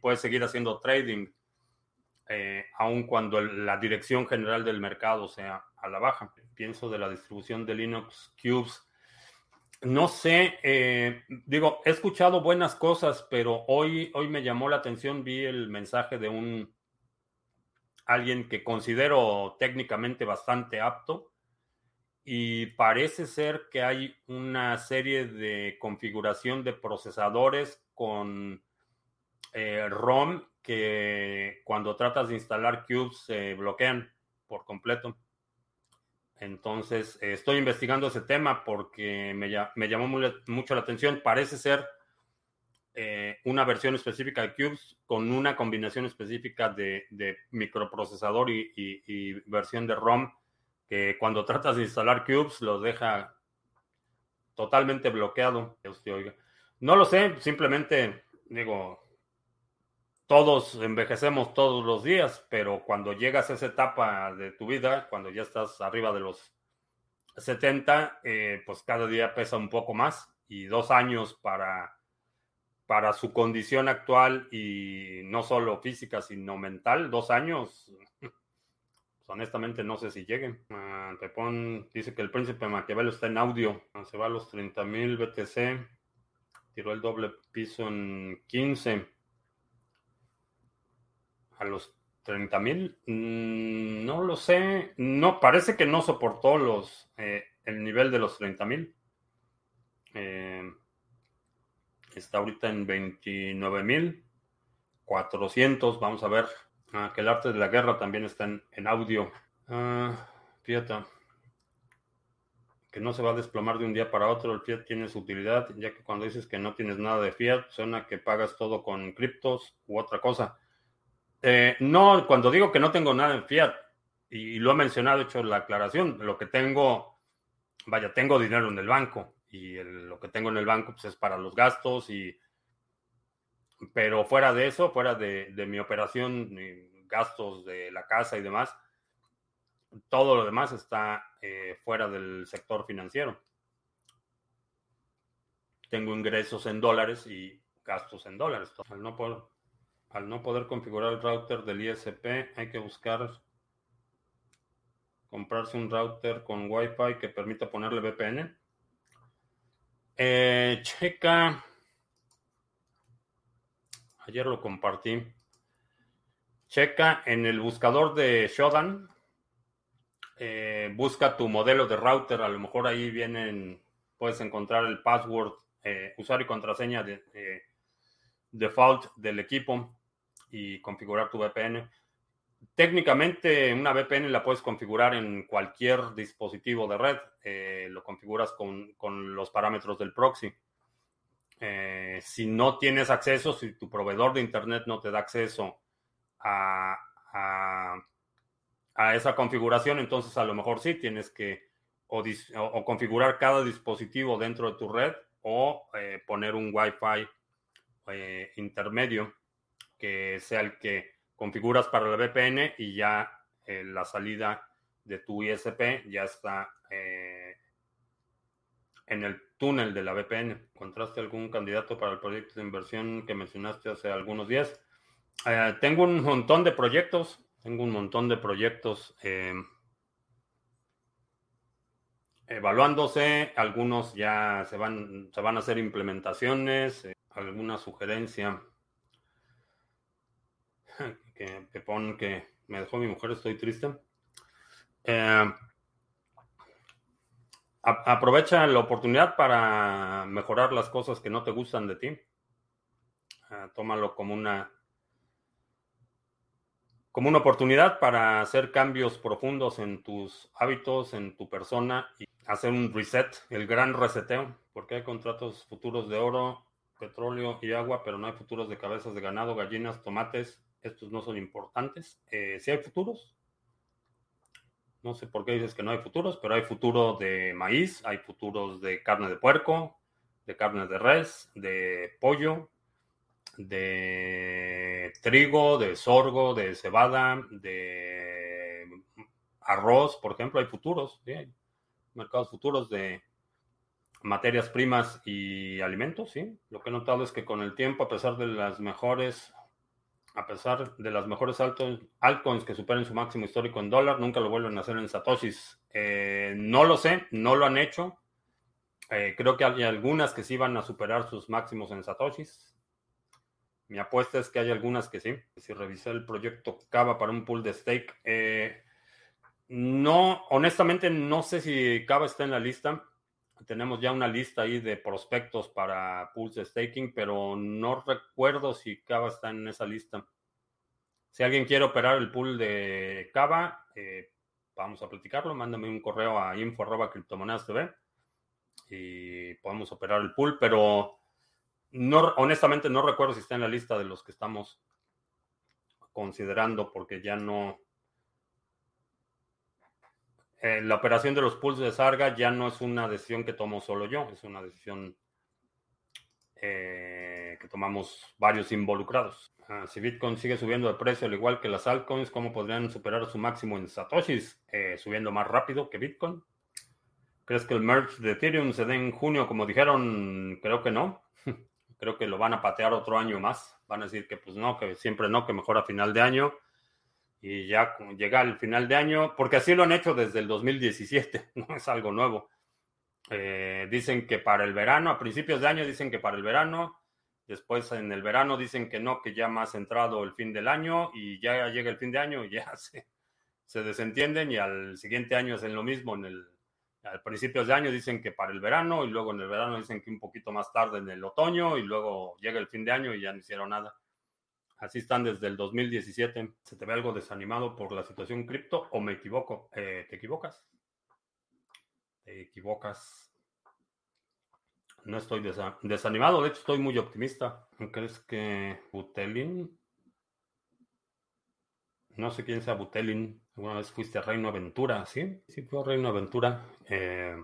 puedes seguir haciendo trading, eh, aun cuando la dirección general del mercado sea a la baja. Pienso de la distribución de Linux Cubes. No sé, eh, digo, he escuchado buenas cosas, pero hoy, hoy me llamó la atención, vi el mensaje de un alguien que considero técnicamente bastante apto y parece ser que hay una serie de configuración de procesadores con eh, ROM que cuando tratas de instalar cubes se bloquean por completo. Entonces, estoy investigando ese tema porque me, llamó mucho la atención. Parece ser eh, una versión específica de Cubes con una combinación específica de, microprocesador y, versión de ROM que cuando tratas de instalar Cubes lo deja totalmente bloqueado. No lo sé, simplemente digo, todos envejecemos todos los días, pero cuando llegas a esa etapa de tu vida, cuando ya estás arriba de los 70, eh, pues cada día pesa un poco más y dos años para para su condición actual y no solo física, sino mental, dos años, honestamente no sé si lleguen. Uh, Pepón dice que el príncipe Maquiavelo está en audio, se va a los 30.000 BTC, tiró el doble piso en 15. A los 30.000, mm, no lo sé, no, parece que no soportó los, eh, el nivel de los 30.000. Eh, Está ahorita en 29.400. Vamos a ver. Ah, que el arte de la guerra también está en, audio. Ah, Fiat. Que no se va a desplomar de un día para otro. El Fiat tiene su utilidad, ya que cuando dices que no tienes nada de Fiat, suena que pagas todo con criptos u otra cosa. Eh, no, cuando digo que no tengo nada en Fiat, y lo he mencionado, he hecho la aclaración, lo que tengo, vaya, tengo dinero en el banco y lo que tengo en el banco pues, es para los gastos y pero fuera de eso, fuera de, mi operación, gastos de la casa y demás, todo lo demás está eh, fuera del sector financiero. Tengo ingresos en dólares y gastos en dólares. No poder, al no poder configurar el router del ISP, hay que buscar comprarse un router con Wi-Fi que permita ponerle VPN. Eh, checa. Ayer lo compartí. Checa en el buscador de Shodan. Eh, busca tu modelo de router. A lo mejor ahí vienen. Puedes encontrar el password, eh, usuario y contraseña de default del equipo y configurar tu VPN. Técnicamente una VPN la puedes configurar en cualquier dispositivo de red. Eh, lo configuras con, los parámetros del proxy. Eh, si no tienes acceso, si tu proveedor de Internet no te da acceso a, a, esa configuración, entonces a lo mejor sí tienes que o, configurar cada dispositivo dentro de tu red o eh, poner un Wi-Fi intermedio que sea el que configuras para la VPN y ya eh, la salida de tu ISP ya está eh, en el túnel de la VPN. ¿Encontraste algún candidato para el proyecto de inversión que mencionaste hace algunos días? Eh, tengo un montón de proyectos, tengo un montón de proyectos evaluándose, algunos ya se van, se van a hacer implementaciones, alguna sugerencia que Pepón que me dejó mi mujer, estoy triste. Eh, aprovecha la oportunidad para mejorar las cosas que no te gustan de ti. Eh, tómalo como una como una oportunidad para hacer cambios profundos en tus hábitos, en tu persona y hacer un reset, el gran reseteo, porque hay contratos futuros de oro petróleo y agua, pero no hay futuros de cabezas de ganado, gallinas, tomates. Estos no son importantes. Eh, sí hay futuros. No sé por qué dices que no hay futuros, pero hay futuro de maíz, hay futuros de carne de puerco, de carne de res, de pollo, de trigo, de sorgo, de cebada, de arroz, por ejemplo, hay futuros, hay mercados futuros de materias primas y alimentos, sí. Lo que he notado es que con el tiempo, a pesar de las mejores, a pesar de las mejores altcoins que superen su máximo histórico en dólar, nunca lo vuelven a hacer en satoshis. Eh, no lo sé, no lo han hecho. Eh, creo que hay algunas que sí van a superar sus máximos en satoshis. Mi apuesta es que hay algunas que sí. Si revisé el proyecto Cava para un pool de stake, eh, no, honestamente no sé si Cava está en la lista tenemos ya una lista ahí de prospectos para Pulse Staking, pero no recuerdo si Cava está en esa lista. Si alguien quiere operar el pool de Cava, eh, vamos a platicarlo. Mándame un correo a info.criptomonedas.tv y podemos operar el pool, pero honestamente no recuerdo si está en la lista de los que estamos considerando porque ya no, eh, la operación de los pools de Sarga ya no es una decisión que tomo solo yo, es una decisión eh, que tomamos varios involucrados. Ah, si Bitcoin sigue subiendo de precio al igual que las altcoins, ¿cómo podrían superar su máximo en Satoshis? Eh, subiendo más rápido que Bitcoin. ¿Crees que el merge de Ethereum se dé en junio como dijeron? Creo que no. Creo que lo van a patear otro año más. Van a decir que pues no, que siempre no, que mejor a final de año y ya llega el final de año, porque así lo han hecho desde el 2017, no es algo nuevo. Eh, dicen que para el verano, a principios de año dicen que para el verano, después en el verano dicen que no, que ya más entrado el fin del año y ya llega el fin de año y ya se, se desentienden y al siguiente año hacen lo mismo. En el, al principios de año dicen que para el verano y luego en el verano dicen que un poquito más tarde en el otoño y luego llega el fin de año y ya no hicieron nada. Así están desde el 2017. ¿Se te ve algo desanimado por la situación cripto o me equivoco? Eh, ¿Te equivocas? Te equivocas. No estoy desanimado, de hecho estoy muy optimista. ¿Crees que Butelin? No sé quién sea Butelin. Alguna vez fuiste a Reino Aventura, ¿sí? Sí, fue a Reino Aventura. Eh,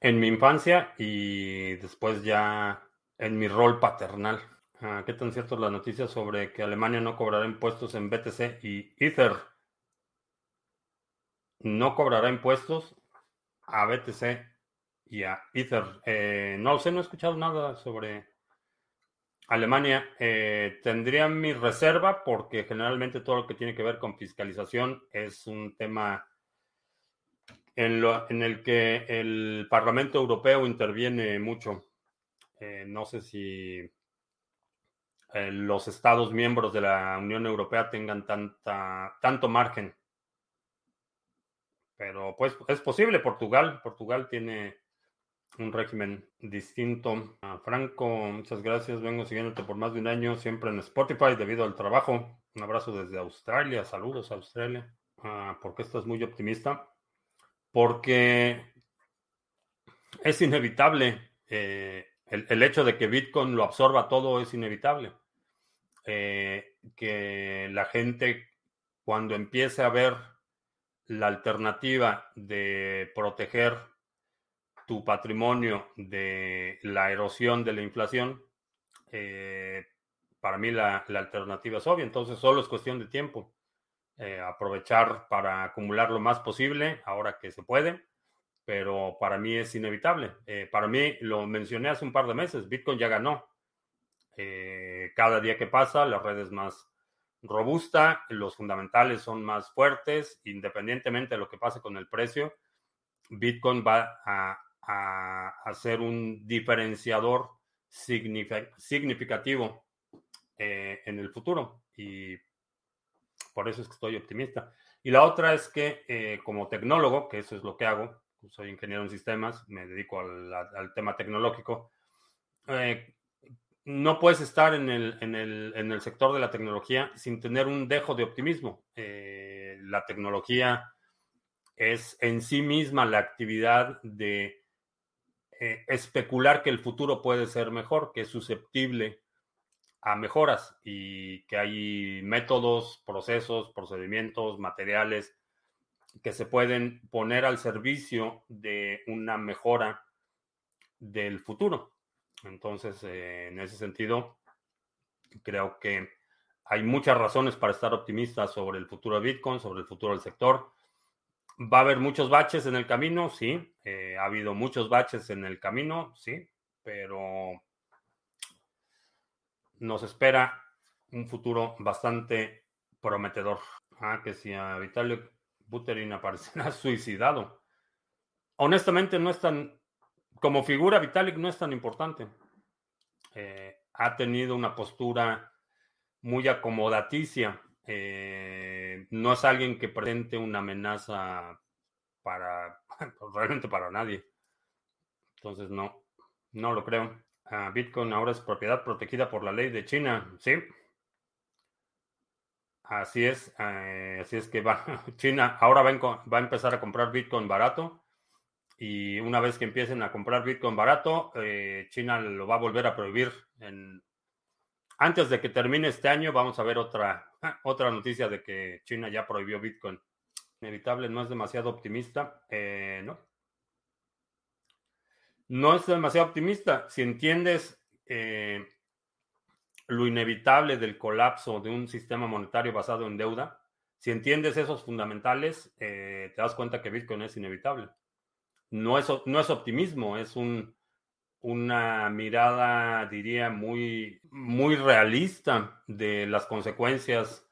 en mi infancia y después ya en mi rol paternal. Ah, ¿Qué tan cierto es la noticia sobre que Alemania no cobrará impuestos en BTC y Ether? No cobrará impuestos a BTC y a Ether. Eh, no sé, no he escuchado nada sobre Alemania. Eh, tendría mi reserva porque generalmente todo lo que tiene que ver con fiscalización es un tema en, en el que el Parlamento Europeo interviene mucho. Eh, no sé si eh, los Estados miembros de la Unión Europea tengan tanta, tanto margen. Pero pues es posible, Portugal, Portugal tiene un régimen distinto. Ah, Franco, muchas gracias, vengo siguiéndote por más de un año, siempre en Spotify debido al trabajo. Un abrazo desde Australia, saludos Australia. Ah, ¿Por qué estás muy optimista? Porque es inevitable. Eh, el, hecho de que Bitcoin lo absorba todo es inevitable. Eh, que la gente cuando empiece a ver la alternativa de proteger tu patrimonio de la erosión de la inflación, eh, para mí la, alternativa es obvia. Entonces solo es cuestión de tiempo. Eh, aprovechar para acumular lo más posible ahora que se puede pero para mí es inevitable. Eh, para mí, lo mencioné hace un par de meses, Bitcoin ya ganó. Eh, cada día que pasa, la red es más robusta, los fundamentales son más fuertes, independientemente de lo que pase con el precio, Bitcoin va a, a, ser un diferenciador significativo eh, en el futuro. Y por eso es que estoy optimista. Y la otra es que como tecnólogo, que eso es lo que hago, soy ingeniero en sistemas, me dedico al, tema tecnológico. Eh, no puedes estar en el, sector de la tecnología sin tener un dejo de optimismo. Eh, la tecnología es en sí misma la actividad de eh, especular que el futuro puede ser mejor, que es susceptible a mejoras y que hay métodos, procesos, procedimientos, materiales que se pueden poner al servicio de una mejora del futuro. Entonces, eh, en ese sentido, creo que hay muchas razones para estar optimistas sobre el futuro de Bitcoin, sobre el futuro del sector. Va a haber muchos baches en el camino, sí. Eh, ha habido muchos baches en el camino, sí. Pero nos espera un futuro bastante prometedor. Ah, que si a Buterin aparecerá suicidado. Honestamente, no es tan. Como figura, Vitalik no es tan importante. Eh, ha tenido una postura muy acomodaticia. Eh, no es alguien que presente una amenaza para realmente para nadie. Entonces no, no lo creo. Ah, Bitcoin ahora es propiedad protegida por la ley de China, ¿sí? Así es, eh, así es que China ahora va, a empezar a comprar Bitcoin barato y una vez que empiecen a comprar Bitcoin barato, eh, China lo va a volver a prohibir. Antes de que termine este año, vamos a ver otra, otra noticia de que China ya prohibió Bitcoin. Inevitable, no es demasiado optimista, eh, ¿no? no es demasiado optimista. Si entiendes eh, lo inevitable del colapso de un sistema monetario basado en deuda, si entiendes esos fundamentales, eh, te das cuenta que Bitcoin es inevitable. No es, no es optimismo, es un, una mirada, diría, muy, muy realista de las consecuencias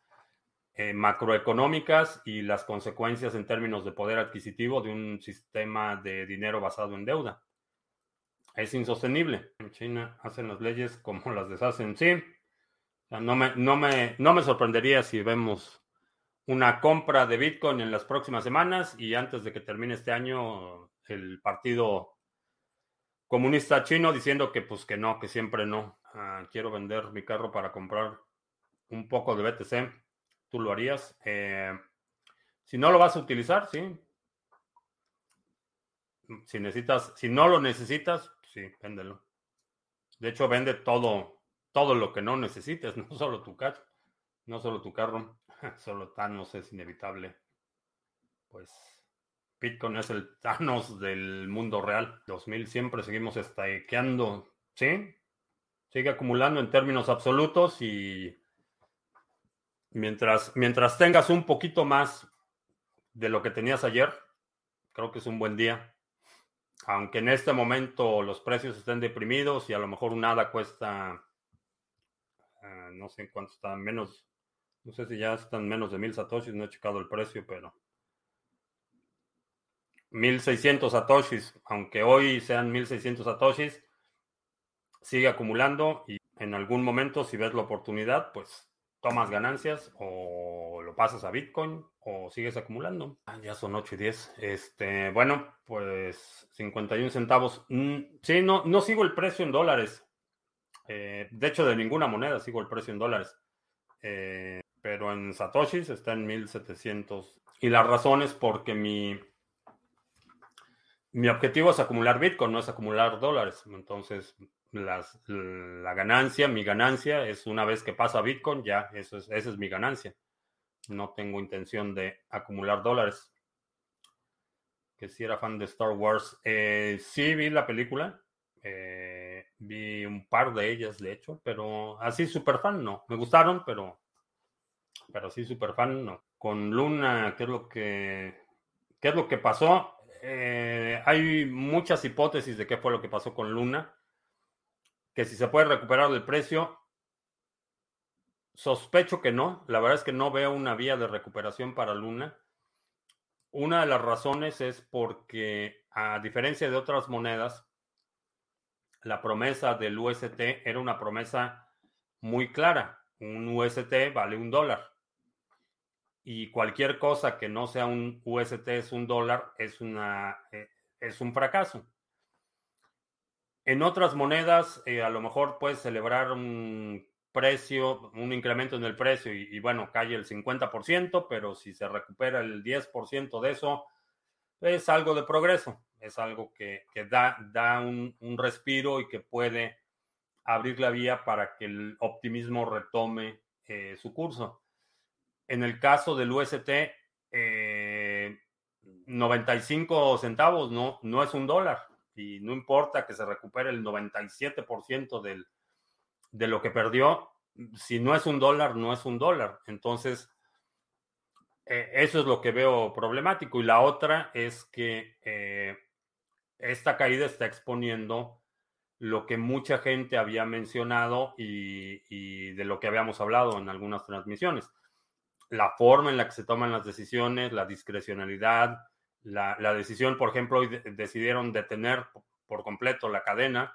eh, macroeconómicas y las consecuencias en términos de poder adquisitivo de un sistema de dinero basado en deuda es insostenible. En China hacen las leyes como las deshacen. Sí, no, me, no, me, no me sorprendería si vemos una compra de Bitcoin en las próximas semanas y antes de que termine este año el Partido Comunista Chino diciendo que pues que no, que siempre no. Ah, quiero vender mi carro para comprar un poco de BTC. ¿Tú lo harías? Eh, si no lo vas a utilizar, sí. Si necesitas, si no lo necesitas, sí, véndelo. De hecho, vende todo, todo lo que no necesites, no solo tu carro, no solo tu carro, solo Thanos es inevitable. Pues Bitcoin es el Thanos del mundo real. 2000 siempre seguimos estaqueando, ¿sí? Sigue acumulando en términos absolutos y mientras, mientras tengas un poquito más de lo que tenías ayer, creo que es un buen día aunque en este momento los precios estén deprimidos y a lo mejor un ADA cuesta, eh, no sé en cuánto está, menos, no sé si ya están menos de mil satoshis, no he checado el precio, pero 1600 satoshis, aunque hoy sean 1600 satoshis, sigue acumulando y en algún momento si ves la oportunidad, pues tomas ganancias o lo pasas a Bitcoin o sigues acumulando. Ah, ya son 8 y 10. Este, bueno, pues 51 centavos. Mm, sí, no, no sigo el precio en dólares. Eh, de hecho, de ninguna moneda sigo el precio en dólares. Eh, pero en Satoshis está en 1700. Y la razón es porque mi, mi objetivo es acumular Bitcoin, no es acumular dólares. Entonces, la ganancia, mi ganancia es una vez que pasa Bitcoin, ya, eso es, esa es mi ganancia. No tengo intención de acumular dólares. Que si era fan de Star Wars. Eh, sí vi la película. Eh, vi un par de ellas, de hecho, pero así super fan no. Me gustaron, pero, pero sí super fan no. Con Luna, ¿qué es lo que, qué es lo que pasó? Eh, hay muchas hipótesis de qué fue lo que pasó con Luna que si se puede recuperar el precio. Sospecho que no. La verdad es que no veo una vía de recuperación para Luna. Una de las razones es porque, a diferencia de otras monedas, la promesa del UST era una promesa muy clara. Un UST vale un dólar. Y cualquier cosa que no sea un UST es un dólar, es, una, eh, es un fracaso. En otras monedas, eh, a lo mejor puedes celebrar un precio, un incremento en el precio y, bueno, cae el 50%, pero si se recupera el 10% de eso, es algo de progreso, es algo que, da, un, respiro y que puede abrir la vía para que el optimismo retome eh, su curso. En el caso del UST, 95 centavos no, no es un dólar y no importa que se recupere el 97% del, de lo que perdió, si no es un dólar, no es un dólar. Entonces, eh, eso es lo que veo problemático. Y la otra es que eh, esta caída está exponiendo lo que mucha gente había mencionado y, de lo que habíamos hablado en algunas transmisiones. La forma en la que se toman las decisiones, la discrecionalidad, la, decisión, por ejemplo, hoy decidieron detener por completo la cadena,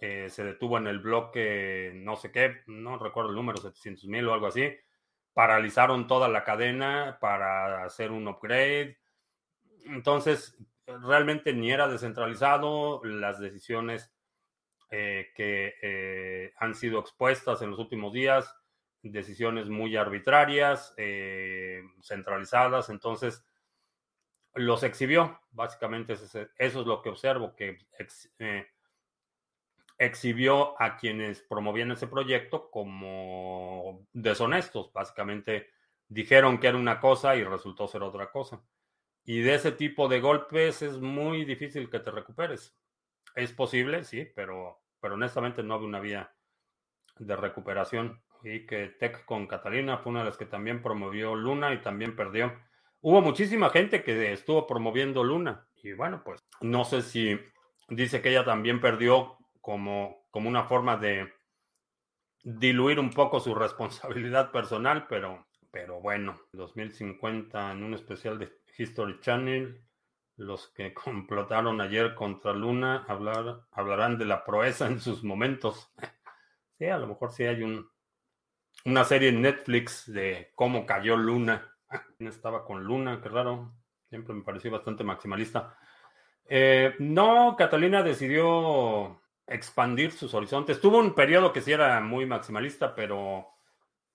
eh, se detuvo en el bloque no sé qué, no recuerdo el número, 700 mil o algo así, paralizaron toda la cadena para hacer un upgrade. Entonces, realmente ni era descentralizado, las decisiones eh, que eh, han sido expuestas en los últimos días, decisiones muy arbitrarias, centralizadas, entonces los exhibió. Básicamente eso es lo que observo, que eh, exhibió a quienes promovían ese proyecto como deshonestos. Básicamente dijeron que era una cosa y resultó ser otra cosa. Y de ese tipo de golpes es muy difícil que te recuperes. Es posible, sí, pero, pero honestamente no había una vía de recuperación. Y que Tech con Catalina fue una de las que también promovió Luna y también perdió. Hubo muchísima gente que estuvo promoviendo Luna y bueno, pues no sé si dice que ella también perdió como, como una forma de diluir un poco su responsabilidad personal, pero, pero bueno, 2050 en un especial de History Channel, los que complotaron ayer contra Luna hablar, hablarán de la proeza en sus momentos. Sí, a lo mejor sí hay un, una serie en Netflix de cómo cayó Luna estaba con Luna? Qué raro. Siempre me pareció bastante maximalista. Eh, no, Catalina decidió expandir sus horizontes. Tuvo un periodo que sí era muy maximalista, pero,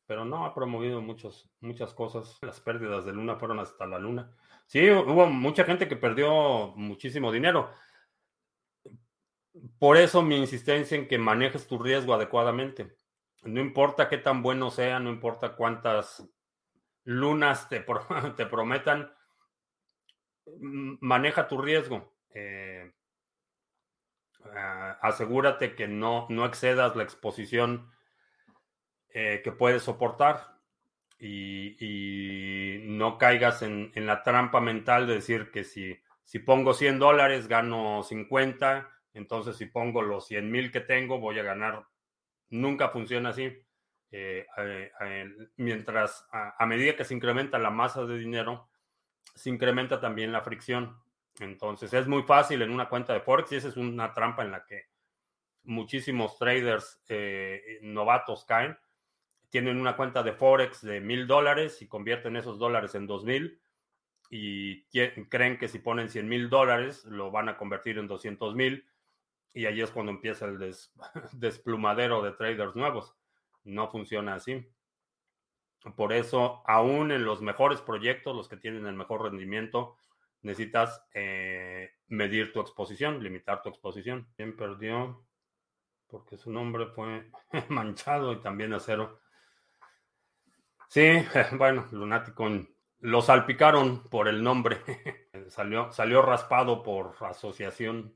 pero no ha promovido muchos, muchas cosas. Las pérdidas de Luna fueron hasta la Luna. Sí, hubo mucha gente que perdió muchísimo dinero. Por eso mi insistencia en que manejes tu riesgo adecuadamente. No importa qué tan bueno sea, no importa cuántas lunas te, te prometan, maneja tu riesgo. Eh, ah, asegúrate que no, no excedas la exposición eh, que puedes soportar y, no caigas en, la trampa mental de decir que si, si pongo 100 dólares gano 50, entonces si pongo los 100 mil que tengo voy a ganar. Nunca funciona así. Eh, mientras a, medida que se incrementa la masa de dinero, se incrementa también la fricción. Entonces es muy fácil en una cuenta de Forex y esa es una trampa en la que muchísimos traders eh, novatos caen. Tienen una cuenta de Forex de mil dólares y convierten esos dólares en dos mil y creen que si ponen 100 mil dólares lo van a convertir en 200 mil y ahí es cuando empieza el desplumadero de traders nuevos. No funciona así. Por eso, aún en los mejores proyectos, los que tienen el mejor rendimiento, necesitas eh, medir tu exposición, limitar tu exposición. ¿Quién perdió? Porque su nombre fue manchado y también acero. Sí, bueno, Lunático lo salpicaron por el nombre. salió, salió raspado por asociación.